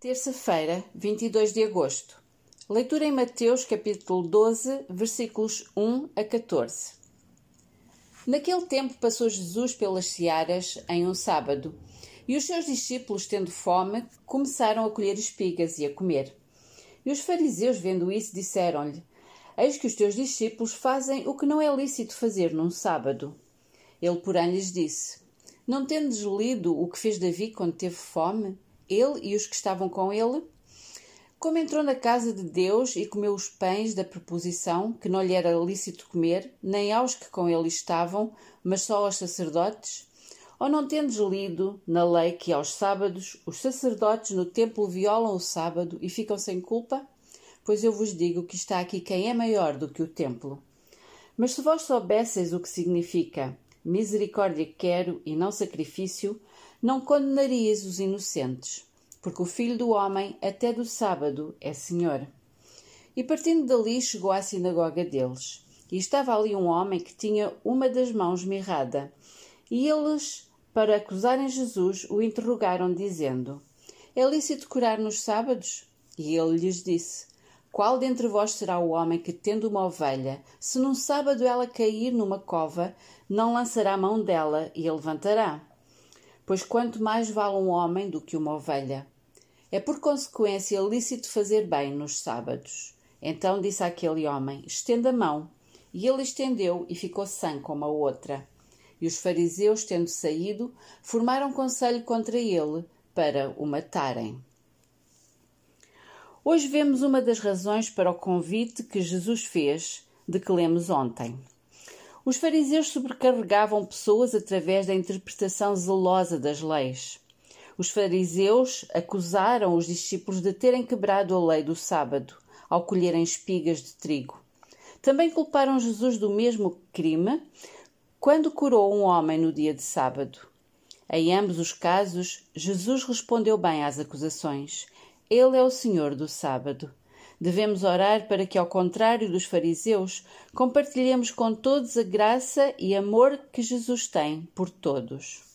Terça-feira, 22 de agosto. Leitura em Mateus, capítulo 12, versículos 1 a 14. Naquele tempo passou Jesus pelas searas em um sábado, e os seus discípulos, tendo fome, começaram a colher espigas e a comer. E os fariseus, vendo isso, disseram-lhe: Eis que os teus discípulos fazem o que não é lícito fazer num sábado. Ele, porém, lhes disse: Não tendes lido o que fez Davi quando teve fome? Ele e os que estavam com ele? Como entrou na casa de Deus e comeu os pães da preposição, que não lhe era lícito comer, nem aos que com ele estavam, mas só aos sacerdotes? Ou não tendes lido na lei que aos sábados os sacerdotes no templo violam o sábado e ficam sem culpa? Pois eu vos digo que está aqui quem é maior do que o templo. Mas se vós soubesseis o que significa misericórdia quero e não sacrifício, não condenarias os inocentes, porque o Filho do Homem, até do sábado, é Senhor. E partindo dali, chegou à sinagoga deles. E estava ali um homem que tinha uma das mãos mirrada. E eles, para acusarem Jesus, o interrogaram, dizendo: É lícito curar nos sábados? E ele lhes disse: qual dentre vós será o homem que, tendo uma ovelha, se num sábado ela cair numa cova, não lançará mão dela e a levantará? Pois quanto mais vale um homem do que uma ovelha. É por consequência lícito fazer bem nos sábados. Então disse aquele homem: Estenda a mão. E ele estendeu e ficou sã como a outra. E os fariseus, tendo saído, formaram conselho contra ele para o matarem. Hoje vemos uma das razões para o convite que Jesus fez, de que lemos ontem. Os fariseus sobrecarregavam pessoas através da interpretação zelosa das leis. Os fariseus acusaram os discípulos de terem quebrado a lei do sábado ao colherem espigas de trigo. Também culparam Jesus do mesmo crime quando curou um homem no dia de sábado. Em ambos os casos, Jesus respondeu bem às acusações ele é o Senhor do sábado. Devemos orar para que, ao contrário dos fariseus, compartilhemos com todos a graça e amor que Jesus tem por todos.